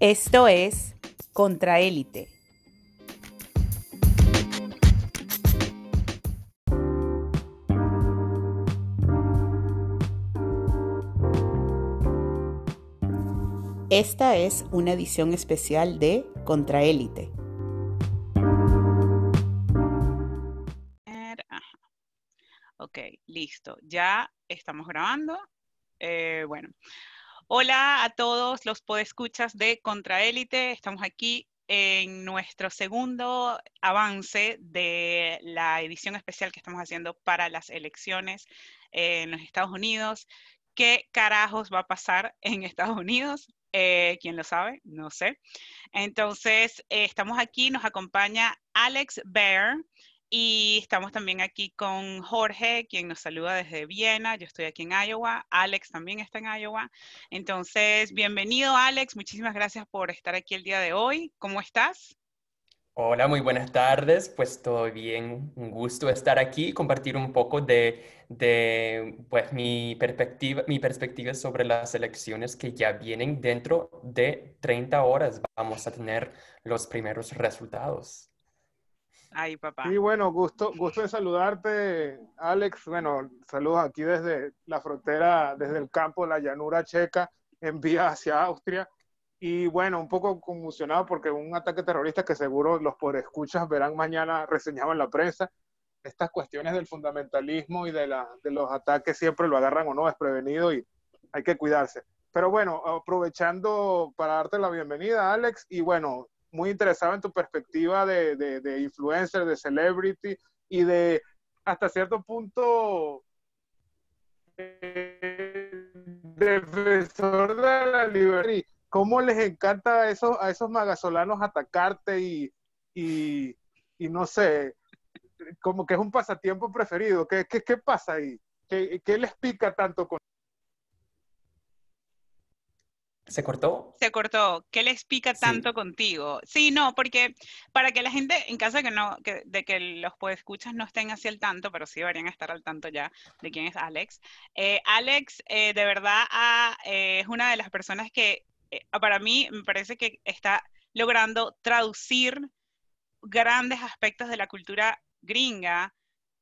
Esto es Contraélite. Esta es una edición especial de Contraélite. Ok, listo. Ya estamos grabando. Eh, bueno, hola a todos los podescuchas de Contraélite. Estamos aquí en nuestro segundo avance de la edición especial que estamos haciendo para las elecciones en los Estados Unidos. ¿Qué carajos va a pasar en Estados Unidos? Eh, ¿Quién lo sabe? No sé. Entonces, eh, estamos aquí, nos acompaña Alex Bear, y estamos también aquí con Jorge, quien nos saluda desde Viena. Yo estoy aquí en Iowa. Alex también está en Iowa. Entonces, bienvenido Alex. Muchísimas gracias por estar aquí el día de hoy. ¿Cómo estás? Hola, muy buenas tardes. Pues todo bien. Un gusto estar aquí, compartir un poco de, de pues, mi, perspectiva, mi perspectiva sobre las elecciones que ya vienen dentro de 30 horas. Vamos a tener los primeros resultados. Ay, papá. Y bueno, gusto, gusto de saludarte, Alex. Bueno, saludos aquí desde la frontera, desde el campo la llanura checa, en vía hacia Austria. Y bueno, un poco conmocionado porque un ataque terrorista que seguro los por escuchas verán mañana reseñado en la prensa. Estas cuestiones del fundamentalismo y de, la, de los ataques siempre lo agarran o no desprevenido y hay que cuidarse. Pero bueno, aprovechando para darte la bienvenida, Alex, y bueno, muy interesado en tu perspectiva de, de, influencer, de celebrity y de hasta cierto punto defensor de la libertad. ¿Cómo les encanta a esos, a esos magasolanos atacarte y, y, no sé, como que es un pasatiempo preferido? ¿Qué, qué, qué pasa ahí? ¿Qué, ¿Qué, les pica tanto con ¿Se cortó? Se cortó. ¿Qué les pica tanto contigo? Sí, no, porque para que la gente, en caso de que no, de que los escuchas no estén así al tanto, pero sí deberían estar al tanto ya de quién es Alex. Eh, Alex, eh, de verdad, ah, eh, es una de las personas que para mí me parece que está logrando traducir grandes aspectos de la cultura gringa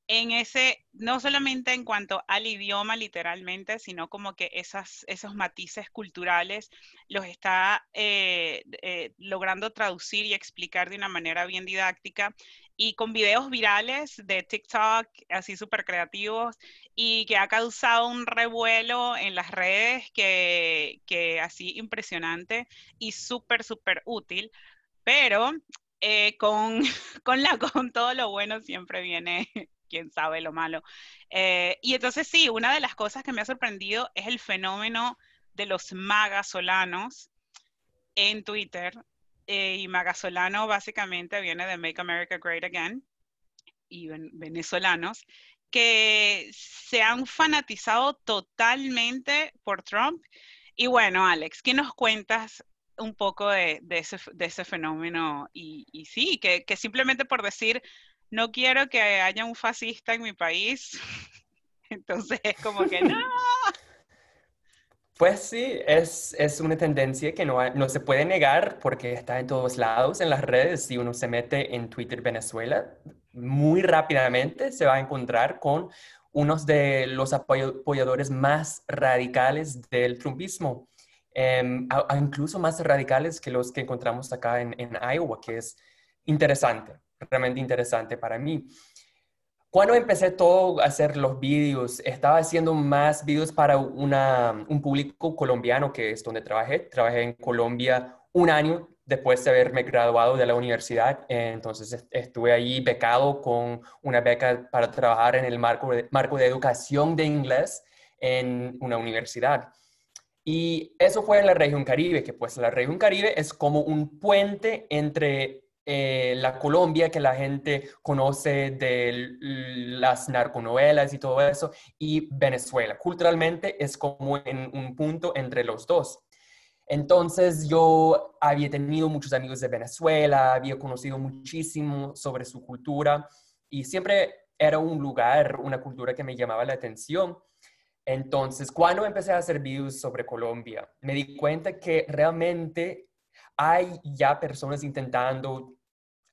en ese, no solamente en cuanto al idioma literalmente, sino como que esas, esos matices culturales los está eh, eh, logrando traducir y explicar de una manera bien didáctica y con videos virales de TikTok, así súper creativos, y que ha causado un revuelo en las redes que, que así impresionante y súper, súper útil. Pero eh, con, con, la, con todo lo bueno siempre viene quién sabe lo malo. Eh, y entonces sí, una de las cosas que me ha sorprendido es el fenómeno de los magasolanos en Twitter. Eh, y magasolano básicamente viene de Make America Great Again y venezolanos que se han fanatizado totalmente por Trump. Y bueno, Alex, ¿qué nos cuentas un poco de, ese, fenómeno? Y, sí, que, que, simplemente por decir no quiero que haya un fascista en mi país. Entonces es como que no. Pues sí, es, es una tendencia que no, no, se puede negar porque está en todos lados, en las redes. Si uno se mete en Twitter Venezuela, muy rápidamente se va a encontrar con unos de los apoyadores más radicales del trumpismo, em, incluso más radicales que los que encontramos acá en, en Iowa, que es interesante realmente interesante para mí. Cuando empecé todo a hacer los vídeos, estaba haciendo más vídeos para una, un público colombiano, que es donde trabajé. Trabajé en Colombia un año después de haberme graduado de la universidad. Entonces estuve allí becado con una beca para trabajar en el marco de, marco de educación de inglés en una universidad. Y eso fue en la región Caribe, que pues la región Caribe es como un puente entre eh, la Colombia que la gente conoce de las narconovelas y todo eso, y Venezuela. Culturalmente es como en un punto entre los dos. Entonces yo había tenido muchos amigos de Venezuela, había conocido muchísimo sobre su cultura y siempre era un lugar, una cultura que me llamaba la atención. Entonces, cuando empecé a hacer videos sobre Colombia, me di cuenta que realmente hay ya personas intentando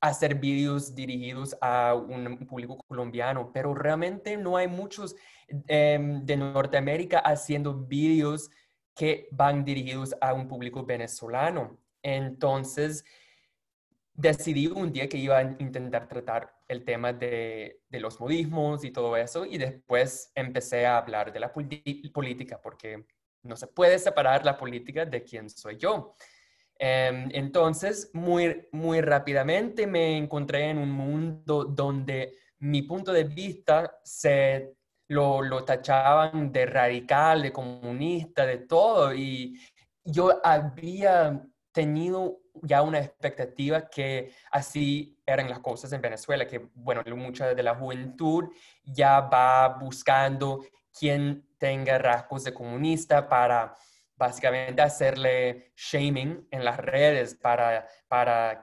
hacer vídeos dirigidos a un público colombiano, pero realmente no hay muchos em, de Norteamérica haciendo vídeos que van dirigidos a un público venezolano. Entonces, decidí un día que iba a intentar tratar el tema de, los modismos y todo eso, y después empecé a hablar de la política, porque no se puede separar la política de quién soy yo. Em, entonces, muy, muy rápidamente me encontré en un mundo donde mi punto de vista se lo, lo tachaban de radical, de comunista, de todo, y yo había tenido ya una expectativa que así eran las cosas en Venezuela, que bueno, mucha de la juventud ya va buscando quien tenga rasgos de comunista para básicamente hacerle shaming en las redes para, para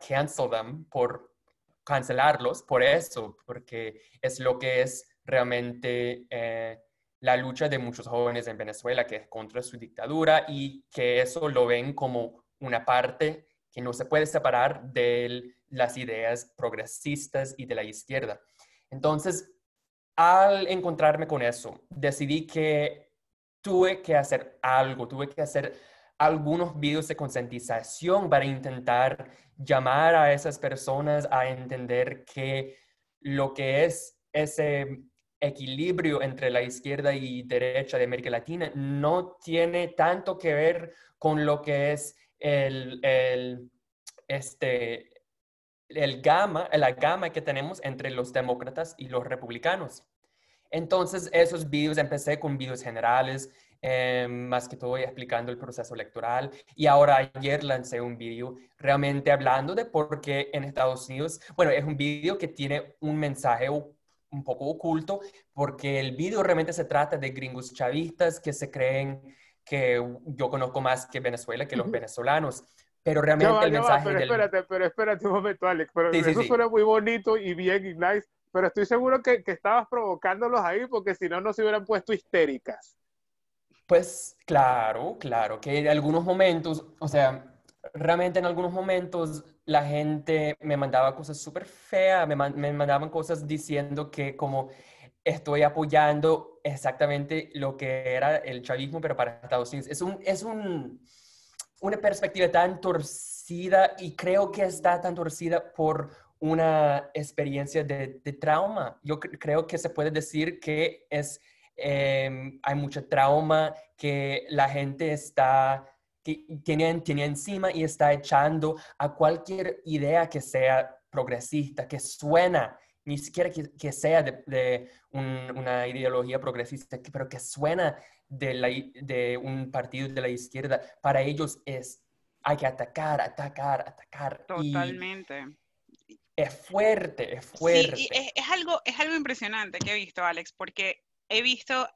cancelarlos por eso, porque es lo que es realmente eh, la lucha de muchos jóvenes en Venezuela, que es contra su dictadura y que eso lo ven como una parte que no se puede separar de las ideas progresistas y de la izquierda. Entonces, al encontrarme con eso, decidí que tuve que hacer algo, tuve que hacer algunos videos de concientización para intentar llamar a esas personas a entender que lo que es ese equilibrio entre la izquierda y derecha de América Latina no tiene tanto que ver con lo que es el, el, este, el gama, la gama que tenemos entre los demócratas y los republicanos. Entonces, esos videos, empecé con videos generales, eh, más que todo explicando el proceso electoral. Y ahora ayer lancé un video realmente hablando de por qué en Estados Unidos, bueno, es un video que tiene un mensaje un poco oculto, porque el video realmente se trata de gringos chavistas que se creen que yo conozco más que Venezuela que los venezolanos. Pero realmente el mensaje. pero espérate, pero espérate un momento, Alex. Pero eso suena muy bonito y bien y nice, pero estoy seguro que, que estabas provocándolos ahí porque si no, no se hubieran puesto histéricas. Pues claro, claro, que en algunos momentos, o sea, realmente en algunos momentos la gente me mandaba cosas súper feas, me, me mandaban cosas diciendo que como estoy apoyando exactamente lo que era el chavismo, pero para Estados Unidos. Es, un, es un, una perspectiva tan torcida y creo que está tan torcida por una experiencia de, de trauma. Yo creo que se puede decir que es, em, hay mucho trauma que la gente está que tiene, tiene encima y está echando a cualquier idea que sea progresista, que suena ni siquiera que, sea de, una ideología progresista, pero que suena de, de un partido de la izquierda, para ellos es, hay que atacar, atacar, atacar. Totalmente. Es fuerte, es fuerte. Sí, es, algo, es algo impresionante que he visto, Alex, porque he visto,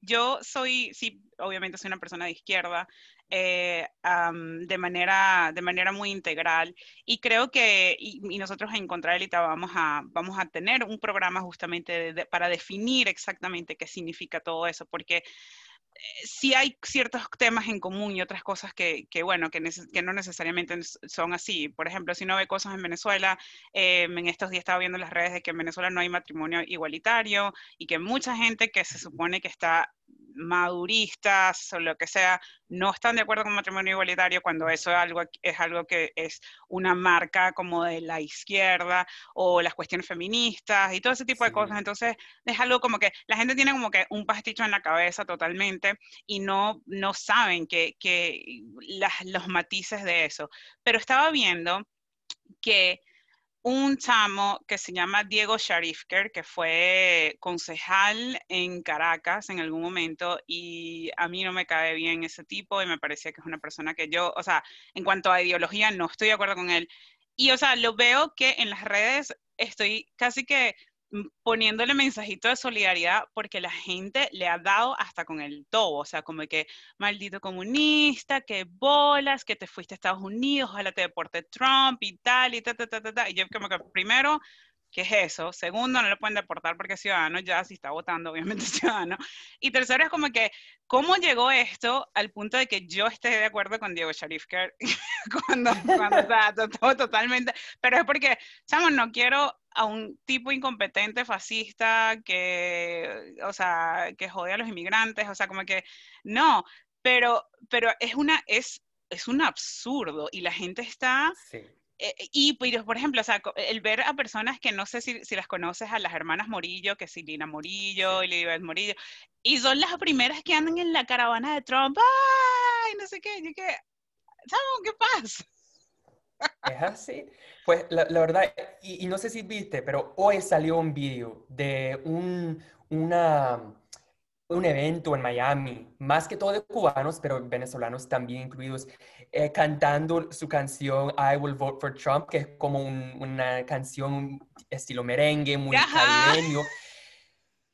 yo soy, sí, obviamente soy una persona de izquierda, eh, de, manera, de manera muy integral. Y creo que, y, nosotros en Contraélita vamos a, vamos a tener un programa justamente para definir exactamente qué significa todo eso, porque sí hay ciertos temas en común y otras cosas que, que bueno, que, que, no necesariamente son así. Por ejemplo, si no ve cosas en Venezuela, eh, en estos días estaba viendo en las redes de que en Venezuela no hay matrimonio igualitario y que mucha gente que se supone que está maduristas o lo que sea, no están de acuerdo con matrimonio igualitario cuando eso es algo, es algo que es una marca como de la izquierda o las cuestiones feministas y todo ese tipo de cosas. Entonces, es algo como que la gente tiene como que un pasticho en la cabeza totalmente y no, no saben que, que los matices de eso. Pero estaba viendo que un chamo que se llama Diego Sharifker, que fue concejal en Caracas en algún momento y a mí no me cae bien ese tipo y me parecía que es una persona que yo, o sea, en cuanto a ideología no estoy de acuerdo con él. Y, o sea, lo veo que en las redes estoy casi que poniéndole mensajito de solidaridad porque la gente le ha dado hasta con el tobo, o sea, como que maldito comunista, que bolas, que te fuiste a Estados Unidos, ojalá te deporte Trump y tal, y ta, ta, ta, ta, ta. Y yo como que primero, ¿Qué es eso? Segundo, no lo pueden deportar porque es ciudadano, ya si está votando, obviamente es ciudadano. Y tercero es como que, ¿cómo llegó esto al punto de que yo esté de acuerdo con Diego Sharif cuando, cuando está todo, totalmente, pero es porque, chamo, no quiero a un tipo incompetente, fascista, que, o sea, que jode a los inmigrantes, o sea, como que, no, pero, pero es una, es, es un absurdo y la gente está... Sí eh, y, por ejemplo, o sea, el ver a personas que no sé si, si, las conoces, a las hermanas Morillo, que es Lina Morillo y Lilibet Morillo, y son las primeras que andan en la caravana de Trump, ¡ay! No sé qué, y que, ¿sabes qué pasa? Es así. Pues la, la verdad, y, y, no sé si viste, pero hoy salió un vídeo de un, una un evento en Miami, más que todo de cubanos, pero venezolanos también incluidos, eh, cantando su canción I Will Vote for Trump, que es como una canción estilo merengue, muy caribeño.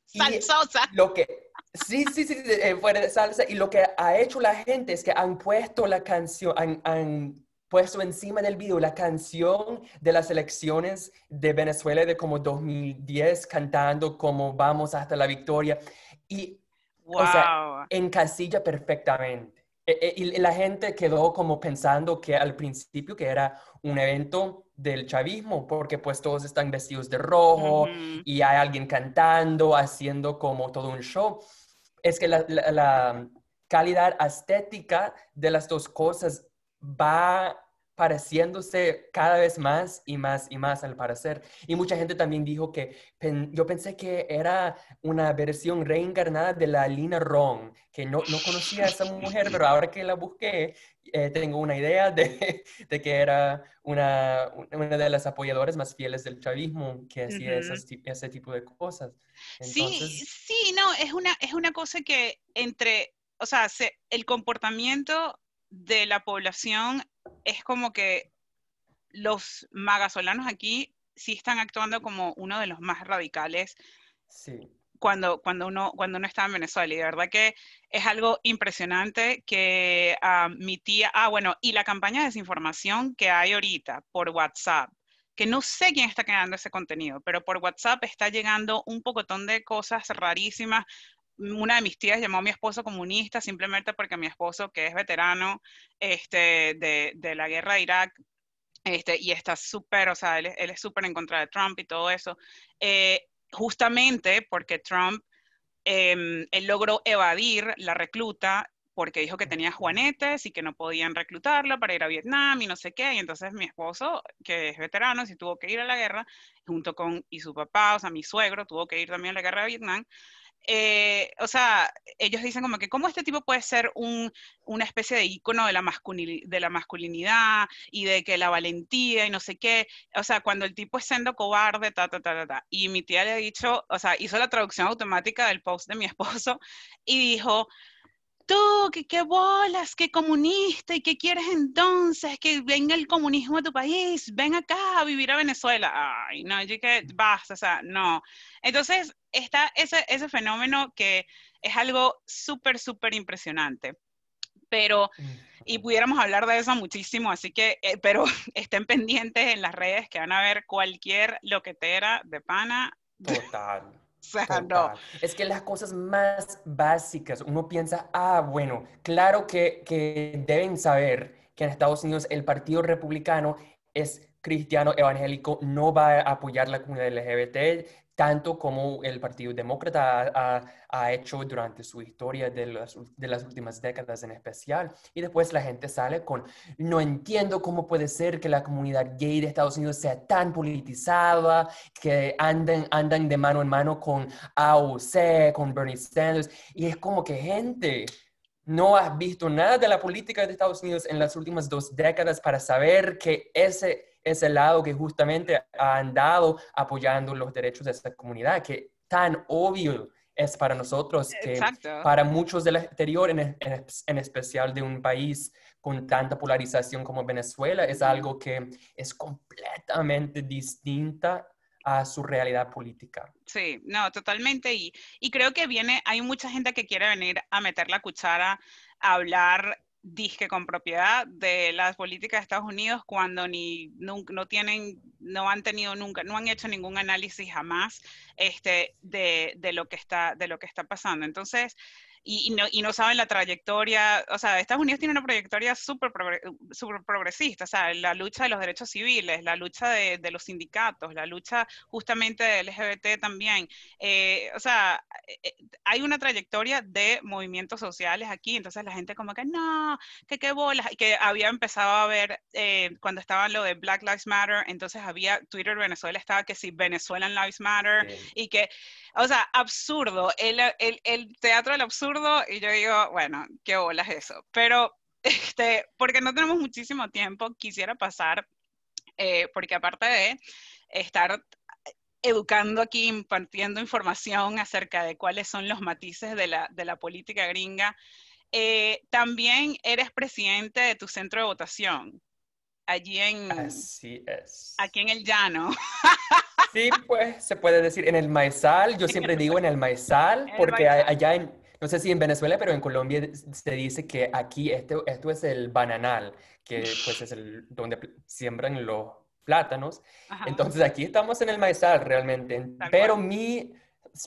Salsosa. Lo que, sí, sí, sí, eh, fuera de salsa. Y lo que ha hecho la gente es que han puesto la canción, han, han puesto encima del video la canción de las elecciones de Venezuela de como 2010, cantando como vamos hasta la victoria. Y o sea, encasilla perfectamente. E, e, y la gente quedó como pensando que al principio que era un evento del chavismo, porque pues todos están vestidos de rojo y hay alguien cantando, haciendo como todo un show. Es que la calidad estética de las dos cosas va pareciéndose cada vez más y más y más al parecer. Y mucha gente también dijo que yo pensé que era una versión reencarnada de la Lina Ron, que no, no conocía a esa mujer, pero ahora que la busqué, eh, tengo una idea de, de, que era una, una de las apoyadoras más fieles del chavismo que hacía ese tipo de cosas. Sí, sí, no, es una, es una cosa que entre, o sea, el comportamiento de la población es como que los magasolanos aquí sí están actuando como uno de los más radicales cuando, cuando, uno, cuando uno está en Venezuela. Y de verdad que es algo impresionante que ah, mi tía, ah, bueno, y la campaña de desinformación que hay ahorita por WhatsApp, que no sé quién está creando ese contenido, pero por WhatsApp está llegando un pocotón de cosas rarísimas una de mis tías llamó a mi esposo comunista simplemente porque mi esposo, que es veterano este, de, de la guerra de Irak, este, y está súper, o sea, él, es súper en contra de Trump y todo eso, eh, justamente porque Trump, em, él logró evadir la recluta porque dijo que tenía juanetes y que no podían reclutarlo para ir a Vietnam y no sé qué, y entonces mi esposo, que es veterano, sí tuvo que ir a la guerra, junto con, y su papá, o sea, mi suegro, tuvo que ir también a la guerra de Vietnam, eh, o sea, ellos dicen como que cómo este tipo puede ser un, una especie de ícono de la, de la masculinidad y de que la valentía y no sé qué, o sea, cuando el tipo es siendo cobarde, ta, ta, ta, ta, ta. Y mi tía le ha dicho, o sea, hizo la traducción automática del post de mi esposo y dijo, tú, que qué bolas, qué comunista, y qué quieres entonces, que venga el comunismo a tu país, ven acá a vivir a Venezuela. Ay, no, yo que basta, o sea, no. Entonces, está ese, ese fenómeno que es algo súper, súper impresionante. Pero, y pudiéramos hablar de eso muchísimo, así que, eh, pero estén pendientes en las redes que van a ver cualquier loquetera de pana. Total. Es que las cosas más básicas, uno piensa, ah, bueno, claro que, que deben saber que en Estados Unidos el Partido Republicano es cristiano evangélico, no va a apoyar la comunidad LGBT, tanto como el Partido Demócrata ha, hecho durante su historia de las, de las, últimas décadas en especial. Y después la gente sale con, no entiendo cómo puede ser que la comunidad gay de Estados Unidos sea tan politizada, que anden, andan de mano en mano con AOC, con Bernie Sanders. Y es como que gente, no has visto nada de la política de Estados Unidos en las últimas dos décadas para saber que ese es el lado que justamente ha andado apoyando los derechos de esta comunidad, que tan obvio es para nosotros que para muchos del exterior, en, en, especial de un país con tanta polarización como Venezuela, es algo que es completamente distinta a su realidad política. Sí, no, totalmente. Y, y creo que viene, hay mucha gente que quiere venir a meter la cuchara, a hablar disque con propiedad de las políticas de Estados Unidos cuando ni no, tienen, no han tenido nunca, no han hecho ningún análisis jamás este, de, de, lo que está, de lo que está pasando. Entonces, y, no, y, no, saben la trayectoria, o sea, Estados Unidos tiene una trayectoria súper super progresista, o sea, la lucha de los derechos civiles, la lucha de, de los sindicatos, la lucha justamente de LGBT también, eh, o sea, eh, eh, hay una trayectoria de movimientos sociales aquí, entonces la gente como que no, que qué bolas, que había empezado a ver cuando estaba lo de Black Lives Matter, entonces había, Twitter Venezuela estaba que si Venezuelan Lives Matter, y que, o sea, absurdo, el, el, el teatro del absurdo y yo digo, bueno, qué bolas eso. Pero, este, porque no tenemos muchísimo tiempo, quisiera pasar, eh, porque aparte de estar educando aquí, impartiendo información acerca de cuáles son los matices de la, de la política gringa, eh, también eres presidente de tu centro de votación, allí en... Así es. Aquí en el llano. Sí, pues se puede decir en el maizal, yo siempre digo en el maizal, porque allá en, no sé si en Venezuela, pero en Colombia se dice que aquí esto, esto es el bananal, que pues es el donde siembran los plátanos. Entonces aquí estamos en el maizal realmente. pero mi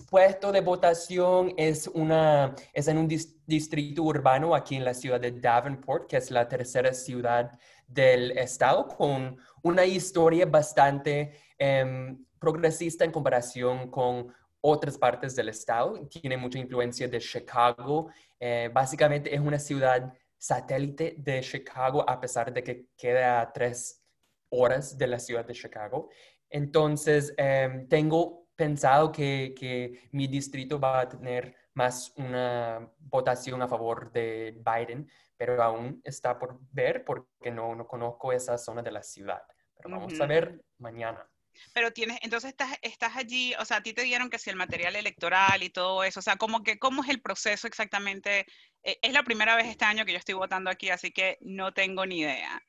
puesto de votación es, una, es en un distrito urbano aquí en la ciudad de Davenport, que es la tercera ciudad del estado, con una historia bastante em, progresista en comparación con otras partes del estado. Tiene mucha influencia de Chicago. Eh, básicamente es una ciudad satélite de Chicago a pesar de que queda a tres horas de la ciudad de Chicago. Entonces, em, tengo pensado que, que, mi distrito va a tener más una votación a favor de Biden, pero aún está por ver porque no, no conozco esa zona de la ciudad. Pero vamos a ver mañana. Pero tienes, entonces estás, estás allí, o sea, a ti te dieron que si el material electoral y todo eso, o sea, como que, ¿cómo es el proceso exactamente? Eh, es la primera vez este año que yo estoy votando aquí, así que no tengo ni idea.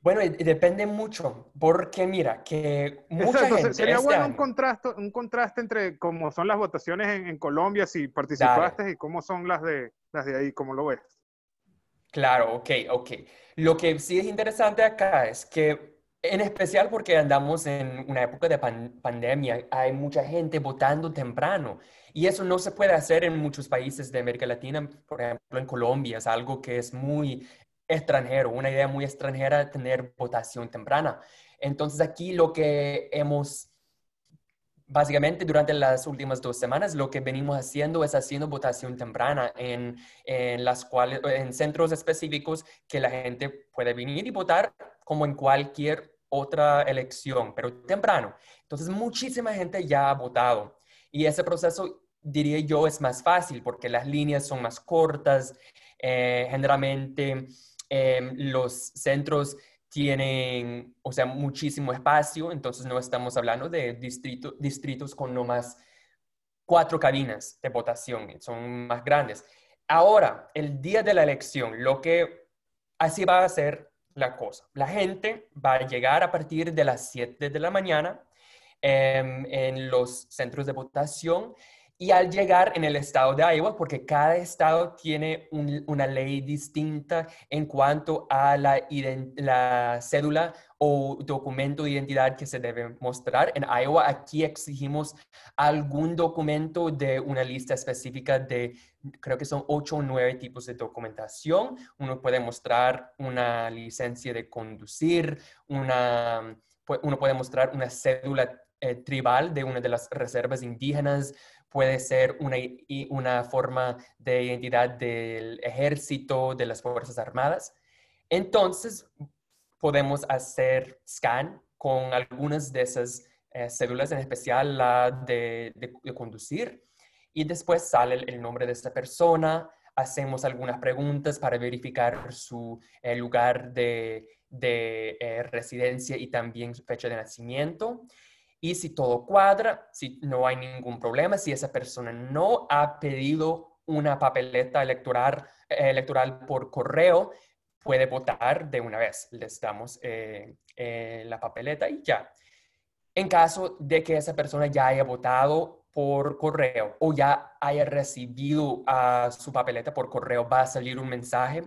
Bueno, depende mucho, porque mira, que mucha gente Sería este bueno un, contraste, un contraste entre cómo son las votaciones en, Colombia, si participaste, y cómo son las de, las de ahí, cómo lo ves. Claro, ok, ok. Lo que sí es interesante acá es que en especial porque andamos en una época de pandemia, hay mucha gente votando temprano y eso no se puede hacer en muchos países de América Latina, por ejemplo en Colombia, es algo que es muy extranjero, una idea muy extranjera tener votación temprana. Entonces aquí lo que hemos, básicamente durante las últimas dos semanas, lo que venimos haciendo es haciendo votación temprana en, en las cuales, en centros específicos que la gente puede venir y votar como en cualquier otra elección, pero temprano. Entonces, muchísima gente ya ha votado y ese proceso, diría yo, es más fácil porque las líneas son más cortas. Eh, generalmente, em, los centros tienen, o sea, muchísimo espacio, entonces no estamos hablando de distrito, distritos con no más cuatro cabinas de votación, son más grandes. Ahora, el día de la elección, lo que así va a ser la cosa. La gente va a llegar a partir de las 7 de la mañana em, en los centros de votación y al llegar en el estado de Iowa, porque cada estado tiene una ley distinta en cuanto a la, la, cédula o documento de identidad que se debe mostrar. En Iowa aquí exigimos algún documento de una lista específica de, creo que son ocho o nueve tipos de documentación. Uno puede mostrar una licencia de conducir, una, uno puede mostrar una cédula eh, tribal de una de las reservas indígenas, puede ser una, una forma de identidad del ejército, de las Fuerzas Armadas. Entonces, podemos hacer scan con algunas de esas eh, en especial la de, conducir, y después sale el, nombre de esta persona, hacemos algunas preguntas para verificar su eh, lugar de, eh, residencia y también su fecha de nacimiento. Y si todo cuadra, si no hay ningún problema, si esa persona no ha pedido una papeleta electoral, electoral por correo, puede votar de una vez. Les damos eh, eh, la papeleta y ya. En caso de que esa persona ya haya votado por correo o ya haya recibido su papeleta por correo, va a salir un mensaje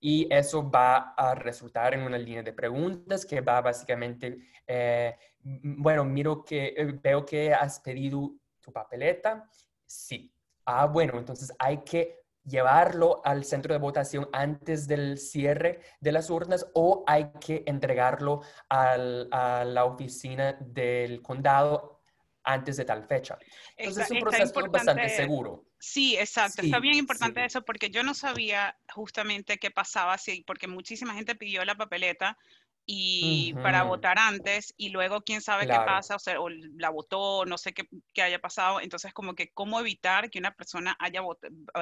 y eso va a resultar en una línea de preguntas que va básicamente, eh, bueno, miro que eh, veo que has pedido tu papeleta. Sí. Ah, bueno, entonces hay que llevarlo al centro de votación antes del cierre de las urnas o hay que entregarlo a la oficina del condado antes de tal fecha. Entonces es un proceso bastante seguro. Sí, exacto. está bien importante eso porque yo no sabía justamente qué pasaba, sí, porque muchísima gente pidió la papeleta y para votar antes y luego quién sabe qué pasa, o sea, o la votó, no sé qué, qué, haya pasado, entonces como que cómo evitar que una persona haya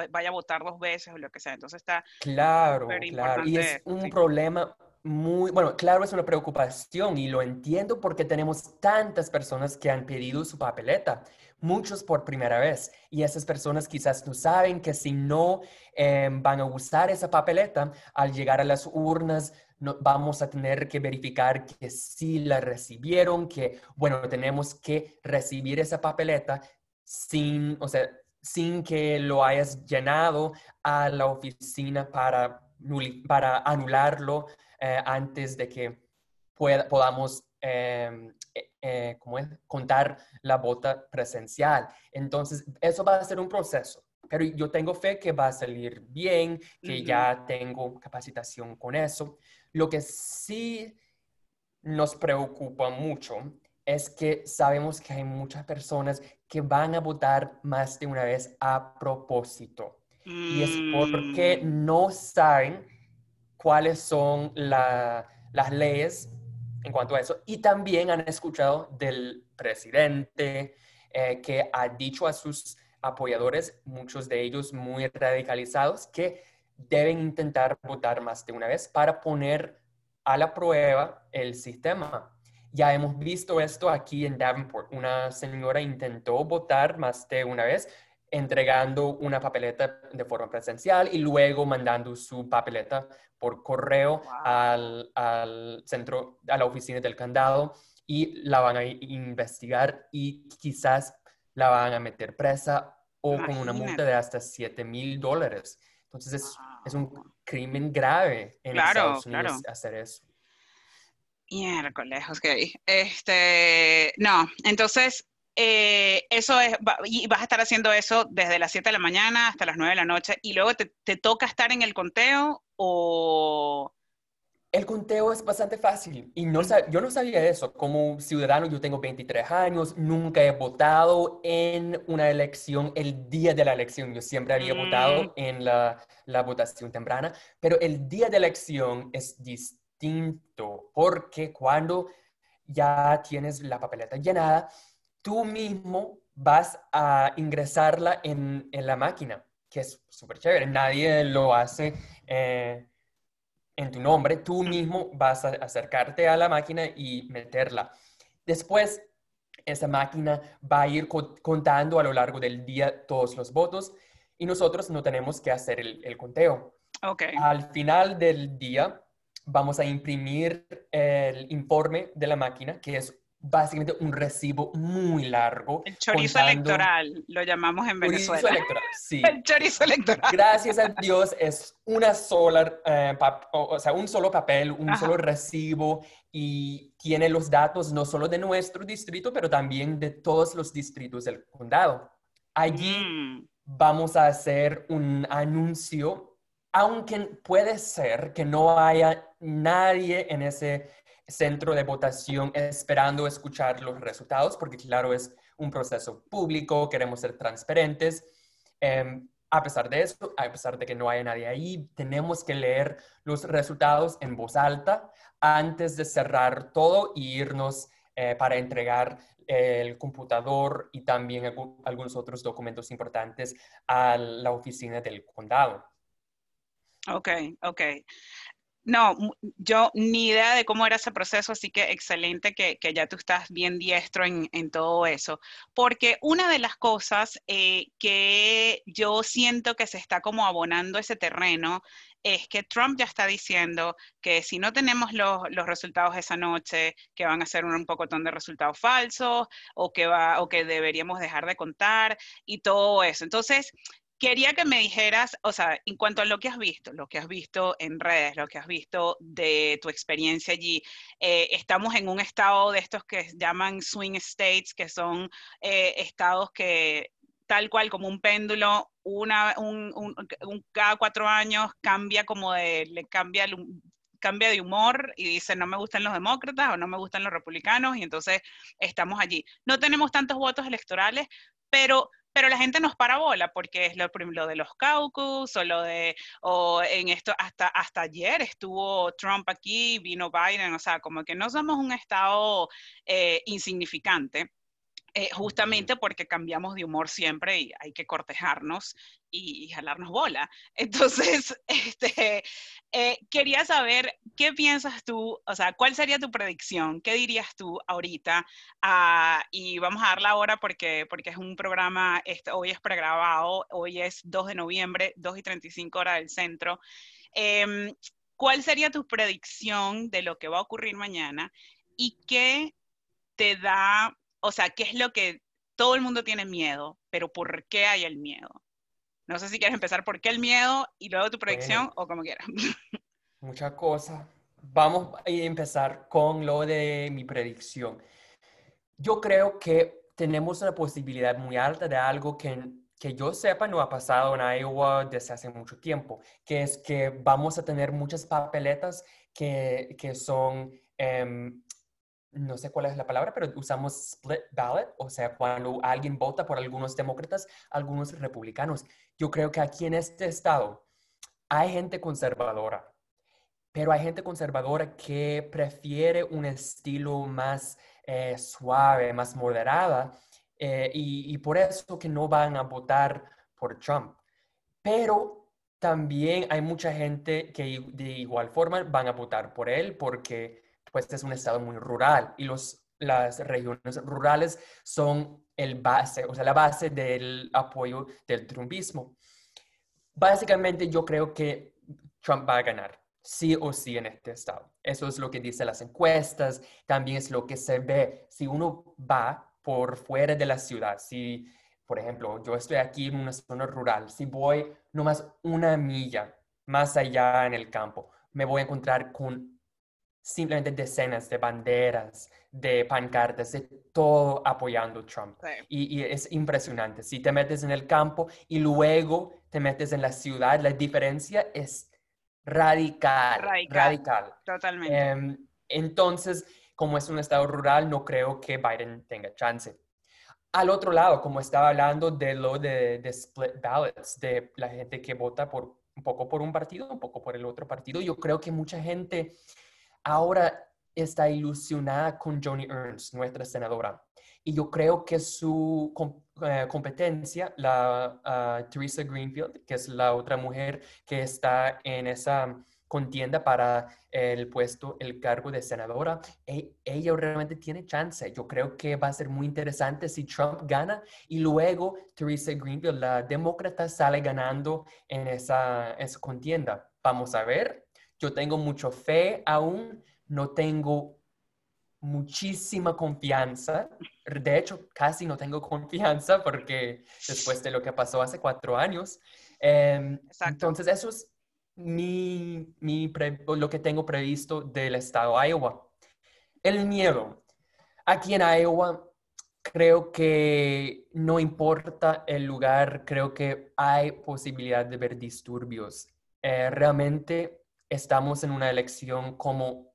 vaya a votar dos veces o lo que sea, entonces está claro, claro, y es un problema muy, bueno, claro, es una preocupación y lo entiendo porque tenemos tantas personas que han pedido su papeleta, muchos por primera vez, y esas personas quizás no saben que si no em, van a usar esa papeleta, al llegar a las urnas, no, vamos a tener que verificar que sí la recibieron, que, bueno, tenemos que recibir esa papeleta sin, o sea, sin que lo hayas llenado a la oficina para, para anularlo eh, antes de que podamos em, eh, eh, contar la vota presencial. Entonces, eso va a ser un proceso, pero yo tengo fe que va a salir bien, que ya tengo capacitación con eso. Lo que sí nos preocupa mucho es que sabemos que hay muchas personas que van a votar más de una vez a propósito. Y es porque mm. no saben cuáles son las leyes en cuanto a eso. Y también han escuchado del presidente eh, que ha dicho a sus apoyadores, muchos de ellos muy radicalizados, que deben intentar votar más de una vez para poner a la prueba el sistema. Ya hemos visto esto aquí en Davenport. Una señora intentó votar más de una vez entregando una papeleta de forma presencial y luego mandando su papeleta por correo al, centro, a la oficina del candado y la van a investigar y quizás la van a meter presa o con una multa de hasta 7 mil dólares. Entonces es, un crimen grave en Estados Unidos hacer eso. Miércoles, ok. Este, no, entonces eh, eso es, y vas a estar haciendo eso desde las 7 de la mañana hasta las 9 de la noche y luego te, toca estar en el conteo o... El conteo es bastante fácil y no, yo no sabía eso. Como ciudadano, yo tengo 23 años, nunca he votado en una elección el día de la elección. Yo siempre había votado mm. en la, la votación temprana, pero el día de elección es distinto porque cuando ya tienes la papeleta llenada, tú mismo vas a ingresarla en, la máquina, que es súper chévere. Nadie lo hace eh, en tu nombre. Tú mismo vas a acercarte a la máquina y meterla. Después, esa máquina va a ir contando a lo largo del día todos los votos y nosotros no tenemos que hacer el, conteo. Okay. Al final del día, vamos a imprimir el informe de la máquina, que es básicamente un recibo muy largo. El chorizo electoral, lo llamamos en Venezuela. Chorizo electoral, sí. El chorizo electoral. Gracias a Dios es una sola, eh, o sea, un solo papel, un solo recibo y tiene los datos no solo de nuestro distrito, pero también de todos los distritos del condado. Allí mm. vamos a hacer un anuncio, aunque puede ser que no haya nadie en ese centro de votación esperando escuchar los resultados, porque claro, es un proceso público, queremos ser transparentes. Em, a pesar de eso, a pesar de que no haya nadie ahí, tenemos que leer los resultados en voz alta antes de cerrar todo e irnos eh, para entregar el computador y también algunos otros documentos importantes a la oficina del condado. Ok, ok. No, yo ni idea de cómo era ese proceso, así que excelente que, ya tú estás bien diestro en, todo eso. Porque una de las cosas eh, que yo siento que se está como abonando ese terreno es que Trump ya está diciendo que si no tenemos los, resultados esa noche, que van a ser un, un pocotón de resultados falsos o que, va, o que deberíamos dejar de contar y todo eso. Entonces, quería que me dijeras, o sea, en cuanto a lo que has visto, lo que has visto en redes, lo que has visto de tu experiencia allí, eh, estamos en un estado de estos que llaman swing states, que son eh, estados que tal cual como un péndulo, una, un, cada cuatro años cambia como de, le cambia cambia de humor y dice no me gustan los demócratas o no me gustan los republicanos y entonces estamos allí. No tenemos tantos votos electorales, pero pero la gente nos parabola porque es lo, lo, de los caucus o lo de, o en esto, hasta, hasta ayer estuvo Trump aquí, vino Biden, o sea, como que no somos un estado eh, insignificante. Eh, justamente porque cambiamos de humor siempre y hay que cortejarnos y, jalarnos bola. Entonces, este, eh, quería saber qué piensas tú, o sea, cuál sería tu predicción, qué dirías tú ahorita, ah, y vamos a darla ahora porque, porque es un programa, este, hoy es pregrabado, hoy es 2 de noviembre, 2 y 35 horas del centro. Em, ¿Cuál sería tu predicción de lo que va a ocurrir mañana y qué te da o sea, ¿qué es lo que todo el mundo tiene miedo, pero por qué hay el miedo? No sé si quieres empezar por qué el miedo y luego tu predicción o como quieras. Muchas cosas. Vamos a empezar con lo de mi predicción. Yo creo que tenemos una posibilidad muy alta de algo que, que yo sepa no ha pasado en Iowa desde hace mucho tiempo, que es que vamos a tener muchas papeletas que, que son em, no sé cuál es la palabra, pero usamos split ballot, o sea, cuando alguien vota por algunos demócratas, algunos republicanos. Yo creo que aquí en este estado hay gente conservadora, pero hay gente conservadora que prefiere un estilo más eh, suave, más moderada, eh, y, y por eso que no van a votar por Trump. Pero también hay mucha gente que de igual forma van a votar por él porque pues es un estado muy rural y los, las regiones rurales son el base, o sea, la base del apoyo del trumpismo. Básicamente yo creo que Trump va a ganar, sí o sí en este estado. Eso es lo que dicen las encuestas, también es lo que se ve. Si uno va por fuera de la ciudad, si, por ejemplo, yo estoy aquí en una zona rural, si voy nomás una milla más allá en el campo, me voy a encontrar con simplemente decenas de banderas, de pancartas, de todo apoyando Trump. Y, es impresionante. Si te metes en el campo y luego te metes en la ciudad, la diferencia es radical. Radical. Totalmente. Em, entonces, como es un estado rural, no creo que Biden tenga chance. Al otro lado, como estaba hablando de lo de, de split ballots, de la gente que vota por un poco por un partido, un poco por el otro partido, yo creo que mucha gente ahora está ilusionada con Joni Ernst, nuestra senadora. Y yo creo que su eh, competencia, la uh, Teresa Greenfield, que es la otra mujer que está en esa contienda para el puesto, el cargo de senadora, e, ella realmente tiene chance. Yo creo que va a ser muy interesante si Trump gana y luego Teresa Greenfield, la demócrata, sale ganando en esa, esa contienda. Vamos a ver, yo tengo mucha fe aún, no tengo muchísima confianza. De hecho, casi no tengo confianza porque después de lo que pasó hace cuatro años. Em, entonces, eso es mi, mi lo que tengo previsto del estado de Iowa. El miedo. Aquí en Iowa, creo que no importa el lugar, creo que hay posibilidad de ver disturbios. Eh, realmente estamos en una elección como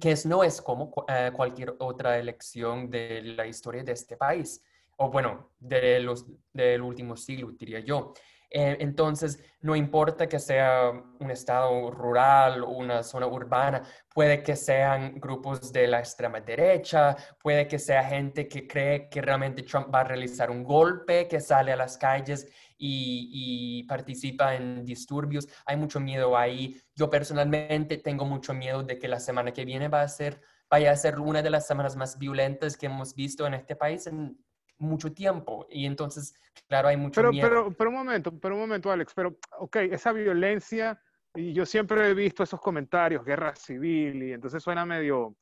que no es como eh, cualquier otra elección de la historia de este país, o bueno, de los, del último siglo, diría yo. Eh, entonces, no importa que sea un estado rural o una zona urbana, puede que sean grupos de la extrema derecha, puede que sea gente que cree que realmente Trump va a realizar un golpe, que sale a las calles y, participa en disturbios. Hay mucho miedo ahí. Yo personalmente tengo mucho miedo de que la semana que viene va a ser, vaya a ser una de las semanas más violentas que hemos visto en este país en mucho tiempo. Y entonces, claro, hay mucho pero, miedo. Pero, pero un momento, pero un momento, Alex. Pero, ok, esa violencia, y yo siempre he visto esos comentarios, guerra civil, y entonces suena medio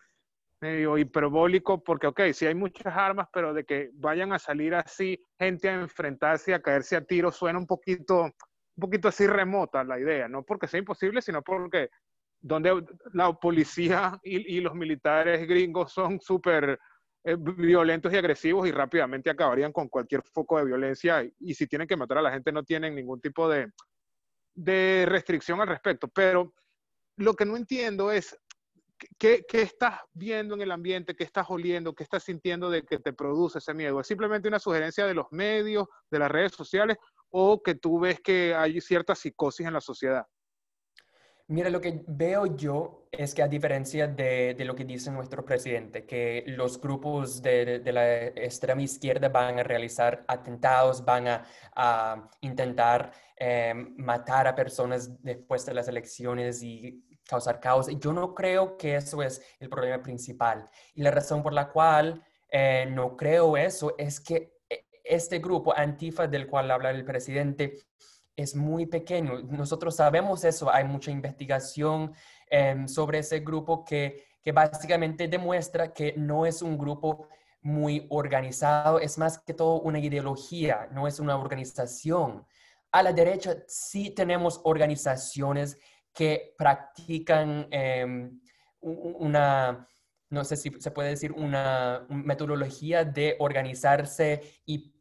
medio hiperbólico, porque, ok, sí hay muchas armas, pero de que vayan a salir así, gente a enfrentarse, a caerse a tiro, suena un poquito, un poquito así remota la idea, no porque sea imposible, sino porque donde la policía y, los militares gringos son súper violentos y agresivos y rápidamente acabarían con cualquier foco de violencia y, si tienen que matar a la gente no tienen ningún tipo de, de restricción al respecto. Pero lo que no entiendo es ¿Qué, ¿qué, estás viendo en el ambiente? ¿Qué estás oliendo? ¿Qué estás sintiendo de que te produce ese miedo? ¿Es simplemente una sugerencia de los medios, de las redes sociales, o que tú ves que hay cierta psicosis en la sociedad? Mira, lo que veo yo es que a diferencia de, de lo que dice nuestro presidente, que los grupos de, de, la extrema izquierda van a realizar atentados, van a, a intentar eh, matar a personas después de las elecciones y causar caos. Yo no creo que eso es el problema principal. Y la razón por la cual eh, no creo eso es que eh, este grupo Antifa del cual habla el presidente es muy pequeño. Nosotros sabemos eso, hay mucha investigación em, sobre ese grupo que, que básicamente demuestra que no es un grupo muy organizado, es más que todo una ideología, no es una organización. A la derecha sí tenemos organizaciones que practican em, una, no sé si se puede decir, una metodología de organizarse y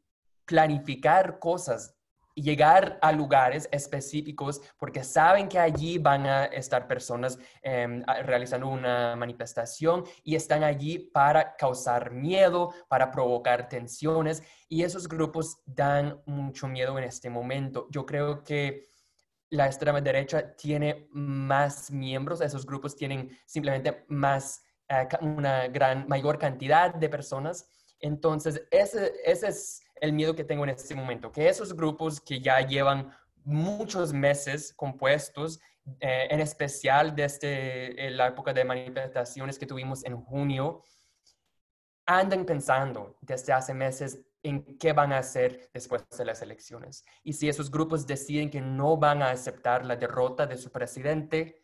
planificar cosas llegar a lugares específicos porque saben que allí van a estar personas em, realizando una manifestación y están allí para causar miedo, para provocar tensiones y esos grupos dan mucho miedo en este momento. Yo creo que la extrema derecha tiene más miembros, esos grupos tienen simplemente más, eh, una gran, mayor cantidad de personas. Entonces, ese, ese es el miedo que tengo en este momento, que esos grupos que ya llevan muchos meses compuestos, eh, en especial desde eh, la época de manifestaciones que tuvimos en junio, andan pensando desde hace meses en qué van a hacer después de las elecciones. Y si esos grupos deciden que no van a aceptar la derrota de su presidente,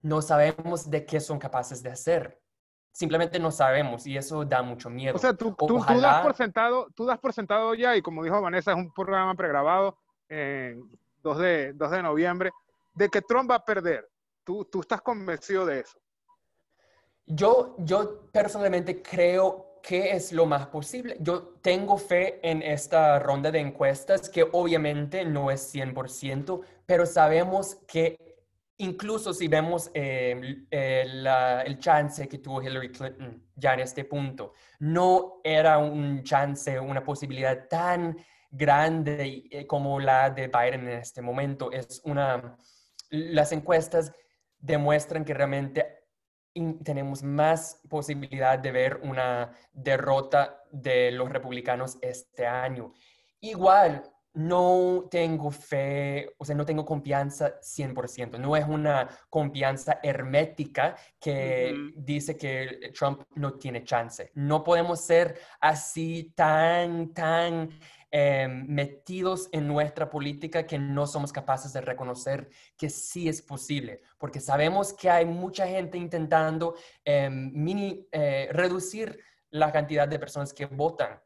no sabemos de qué son capaces de hacer simplemente no sabemos y eso da mucho miedo. O sea, tú, tú, das por sentado, tú das por sentado ya, y como dijo Vanessa, es un programa pregrabado en 2 de, 2 de noviembre, de que Trump va a perder. Tú, tú estás convencido de eso. Yo, yo personalmente creo que es lo más posible. Yo tengo fe en esta ronda de encuestas que obviamente no es 100%, pero sabemos que incluso si vemos em, el, chance que tuvo Hillary Clinton ya en este punto, no era un chance, una posibilidad tan grande eh, como la de Biden en este momento. Es una, las encuestas demuestran que realmente tenemos más posibilidad de ver una derrota de los republicanos este año. Igual, no tengo fe, o sea, no tengo confianza 100%. No es una confianza hermética que dice que Trump no tiene chance. No podemos ser así tan, tan em, metidos en nuestra política que no somos capaces de reconocer que sí es posible, porque sabemos que hay mucha gente intentando em, mini, eh, reducir la cantidad de personas que votan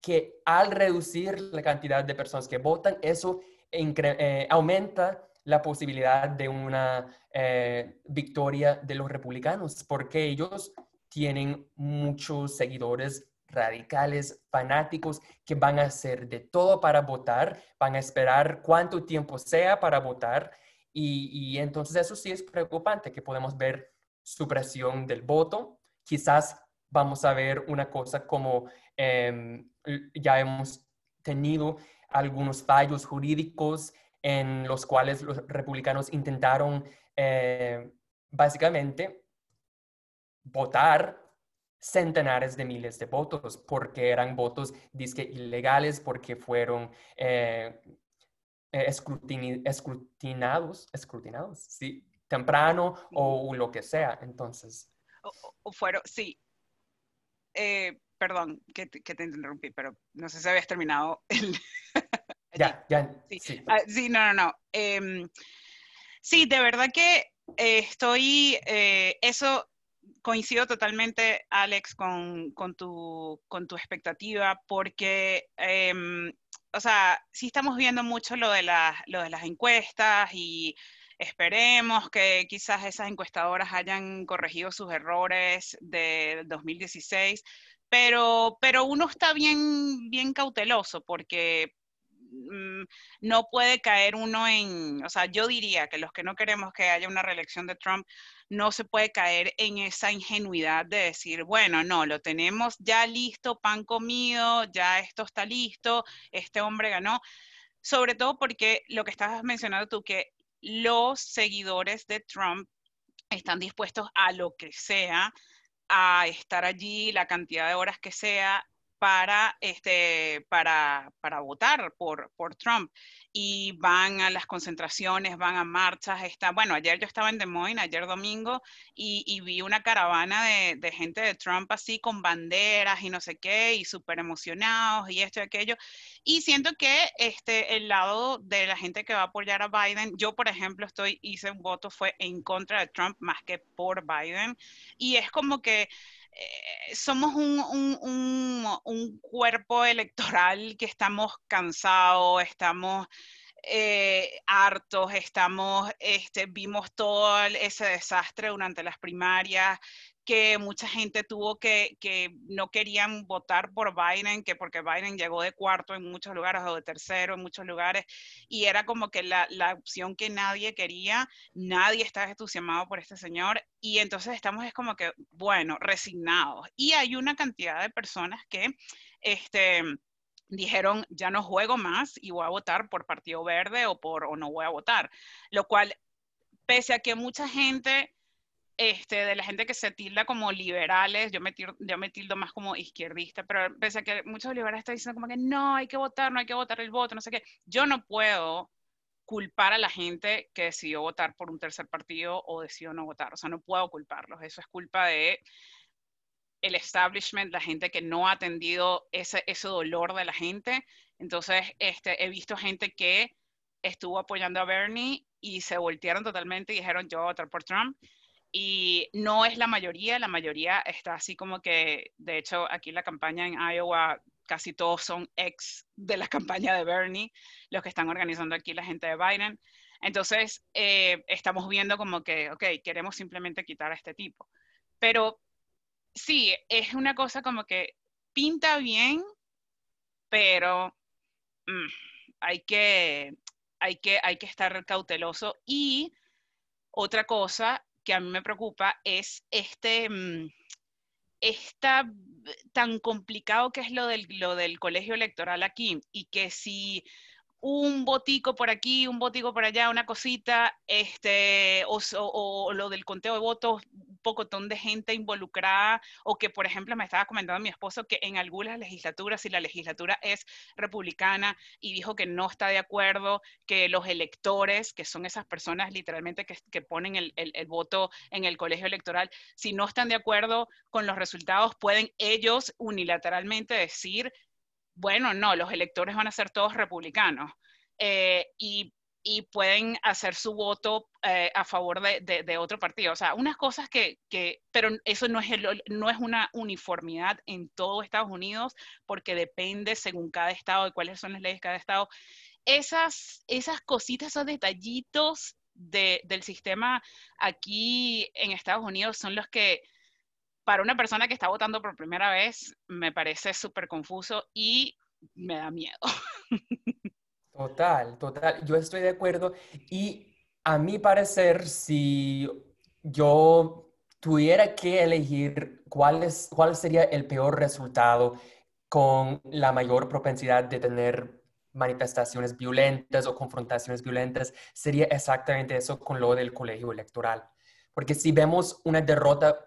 que al reducir la cantidad de personas que votan, eso eh, aumenta la posibilidad de una eh, victoria de los republicanos, porque ellos tienen muchos seguidores radicales, fanáticos, que van a hacer de todo para votar, van a esperar cuánto tiempo sea para votar, y, y entonces eso sí es preocupante, que podemos ver supresión del voto, quizás vamos a ver una cosa como em, ya hemos tenido algunos fallos jurídicos en los cuales los republicanos intentaron eh, básicamente votar centenares de miles de votos porque eran votos disque ilegales, porque fueron eh, eh, escrutinados, escrutinados, sí, temprano o lo que sea. Entonces. o fueron, sí, eh, perdón que, te interrumpí, pero no sé si habías terminado el... ya, ya. Ah, sí. no, no, no. Em, sí, de verdad que eh, estoy, eh, eso coincido totalmente, Alex, con, tu, con tu expectativa, porque, em, o sea, sí estamos viendo mucho lo de, lo de las encuestas y esperemos que quizás esas encuestadoras hayan corregido sus errores de 2016, pero, pero uno está bien, bien cauteloso porque Mm, no puede caer uno en, o sea, yo diría que los que no queremos que haya una reelección de Trump, no se puede caer en esa ingenuidad de decir, bueno, no, lo tenemos ya listo, pan comido, ya esto está listo, este hombre ganó, sobre todo porque lo que estabas mencionando tú, que los seguidores de Trump están dispuestos a lo que sea, a estar allí la cantidad de horas que sea, para, este, para, para votar por, por Trump. Y van a las concentraciones, van a marchas. Está, bueno, ayer yo estaba en Des Moines, ayer domingo, y, vi una caravana de, de, gente de Trump así con banderas y no sé qué, y súper emocionados y esto y aquello. Y siento que este, el lado de la gente que va a apoyar a Biden, yo por ejemplo estoy, hice un voto, fue en contra de Trump más que por Biden. Y es como que eh, somos un, cuerpo electoral que estamos cansados, estamos eh, hartos, estamos, este, vimos todo ese desastre durante las primarias, que mucha gente tuvo que, no querían votar por Biden, que porque Biden llegó de cuarto en muchos lugares o de tercero en muchos lugares, y era como que la, la opción que nadie quería, nadie estaba entusiasmado por este señor, y entonces estamos es como que, bueno, resignados. Y hay una cantidad de personas que, este, dijeron, ya no juego más y voy a votar por Partido Verde o, por, o no voy a votar. Lo cual, pese a que mucha gente este, de la gente que se tilda como liberales, yo me, tildo, yo me tildo más como izquierdista, pero pese a que muchos liberales están diciendo como que no, hay que votar, no hay que votar el voto, no sé qué, yo no puedo culpar a la gente que decidió votar por un tercer partido o decidió no votar, o sea, no puedo culparlos, eso es culpa de el establishment, la gente que no ha atendido ese, ese dolor de la gente, entonces este, he visto gente que estuvo apoyando a Bernie y se voltearon totalmente y dijeron yo voy a votar por Trump y no es la mayoría, la mayoría está así como que, de hecho, aquí la campaña en Iowa, casi todos son ex de la campaña de Bernie, los que están organizando aquí la gente de Biden. Entonces, eh, estamos viendo como que, ok, queremos simplemente quitar a este tipo. Pero sí, es una cosa como que pinta bien, pero mm, hay, que, hay, que, hay que estar cauteloso. Y otra cosa que a mí me preocupa es este, mm, esta tan complicado que es lo del, lo del colegio electoral aquí y que si un botico por aquí, un botico por allá, una cosita, este, o, lo del conteo de votos, un pocotón de gente involucrada, o que, por ejemplo, me estaba comentando mi esposo que en algunas legislaturas, si la legislatura es republicana y dijo que no está de acuerdo, que los electores, que son esas personas literalmente que, que ponen el, el, el voto en el colegio electoral, si no están de acuerdo con los resultados, pueden ellos unilateralmente decir bueno, no, los electores van a ser todos republicanos eh, y, pueden hacer su voto eh, a favor de, otro partido. O sea, unas cosas que, pero eso no es, no es una uniformidad en todo Estados Unidos porque depende según cada estado de cuáles son las leyes de cada estado. Esas, esas cositas, esos detallitos del sistema aquí en Estados Unidos son los que para una persona que está votando por primera vez, me parece súper confuso y me da miedo. Total, total. Yo estoy de acuerdo. Y a mi parecer, si yo tuviera que elegir cuál, es, cuál sería el peor resultado con la mayor propensidad de tener manifestaciones violentas o confrontaciones violentas, sería exactamente eso con lo del colegio electoral. Porque si vemos una derrota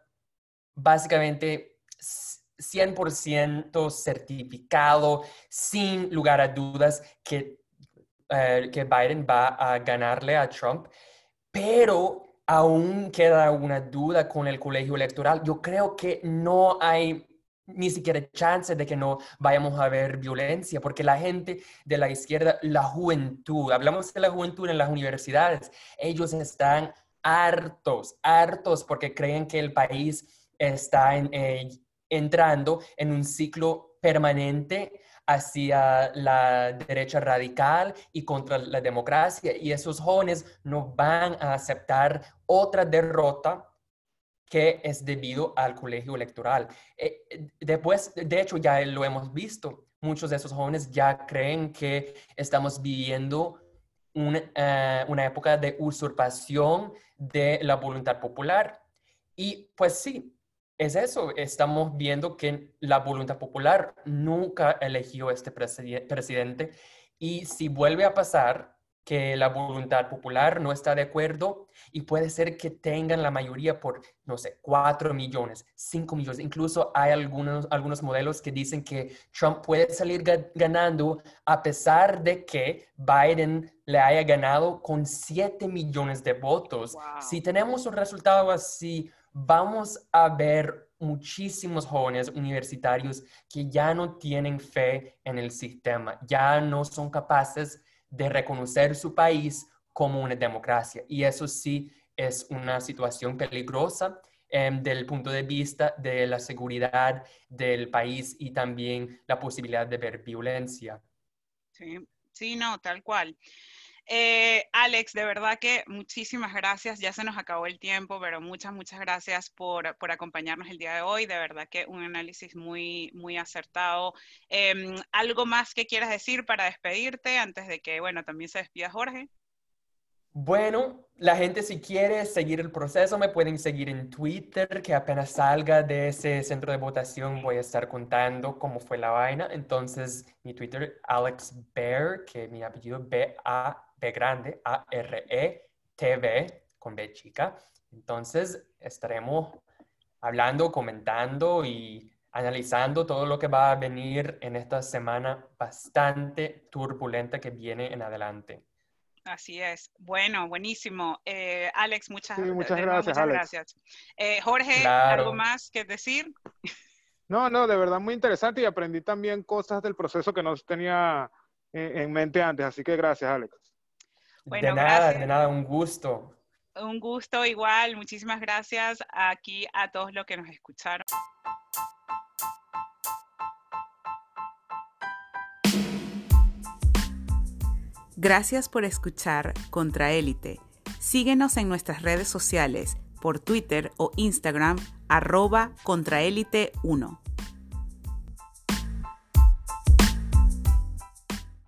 básicamente 100% certificado, sin lugar a dudas, que, eh, que Biden va a ganarle a Trump, pero aún queda una duda con el colegio electoral. Yo creo que no hay ni siquiera chance de que no vayamos a ver violencia, porque la gente de la izquierda, la juventud, hablamos de la juventud en las universidades, ellos están hartos, hartos, porque creen que el país está eh, entrando en un ciclo permanente hacia la derecha radical y contra la democracia. Y esos jóvenes no van a aceptar otra derrota que es debido al colegio electoral. Eh, después, de hecho, ya lo hemos visto. Muchos de esos jóvenes ya creen que estamos viviendo eh, una época de usurpación de la voluntad popular. Y pues sí, es eso, estamos viendo que la voluntad popular nunca eligió este presidente y si vuelve a pasar que la voluntad popular no está de acuerdo y puede ser que tengan la mayoría por, no sé, 4 millones, 5 millones. Incluso hay algunos, algunos modelos que dicen que Trump puede salir ganando a pesar de que Biden le haya ganado con 7 millones de votos. Si tenemos un resultado así, vamos a ver muchísimos jóvenes universitarios que ya no tienen fe en el sistema, ya no son capaces de reconocer su país como una democracia. Y eso sí es una situación peligrosa eh, del punto de vista de la seguridad del país y también la posibilidad de ver violencia. Sí, sí, no, tal cual. Eh, Alex, de verdad que muchísimas gracias. Ya se nos acabó el tiempo, pero muchas, muchas gracias por, por acompañarnos el día de hoy. De verdad que un análisis muy, muy acertado. Em, ¿Algo más que quieras decir para despedirte antes de que, bueno, también se despida Jorge? Bueno, la gente si quiere seguir el proceso me pueden seguir en Twitter, que apenas salga de ese centro de votación voy a estar contando cómo fue la vaina. Entonces, mi Twitter, Alex Bear, que mi apellido B-A B grande, A-R-E-T-V, con B chica. Entonces, estaremos hablando, comentando y analizando todo lo que va a venir en esta semana bastante turbulenta que viene en adelante. Así es. Bueno, buenísimo. Eh, Alex, muchas, muchas gracias. Muchas gracias. Eh, Jorge, ¿algo más que decir? No, no, de verdad muy interesante y aprendí también cosas del proceso que no tenía eh, en mente antes. Así que gracias, Alex de nada, de nada, un gusto. Un gusto igual, muchísimas gracias aquí a todos los que nos escucharon. Gracias por escuchar Contraélite. Síguenos en nuestras redes sociales, por Twitter o Instagram, arroba Contraélite 1.